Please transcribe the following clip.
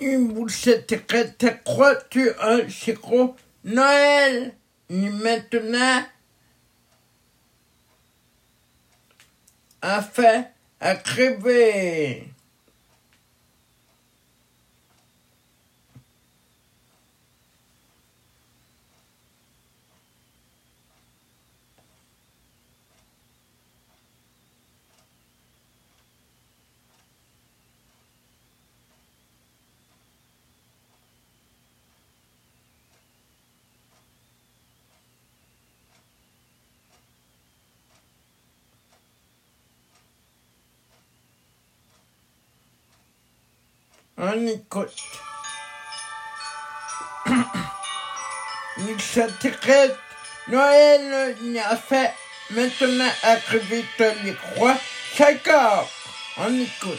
une bouchette secrète, crois-tu un sirop Noël Ni maintenant. Enfin, à crever On écoute. Il s'intéresse. Noël a fait maintenant arriver les croix. D'accord. On écoute.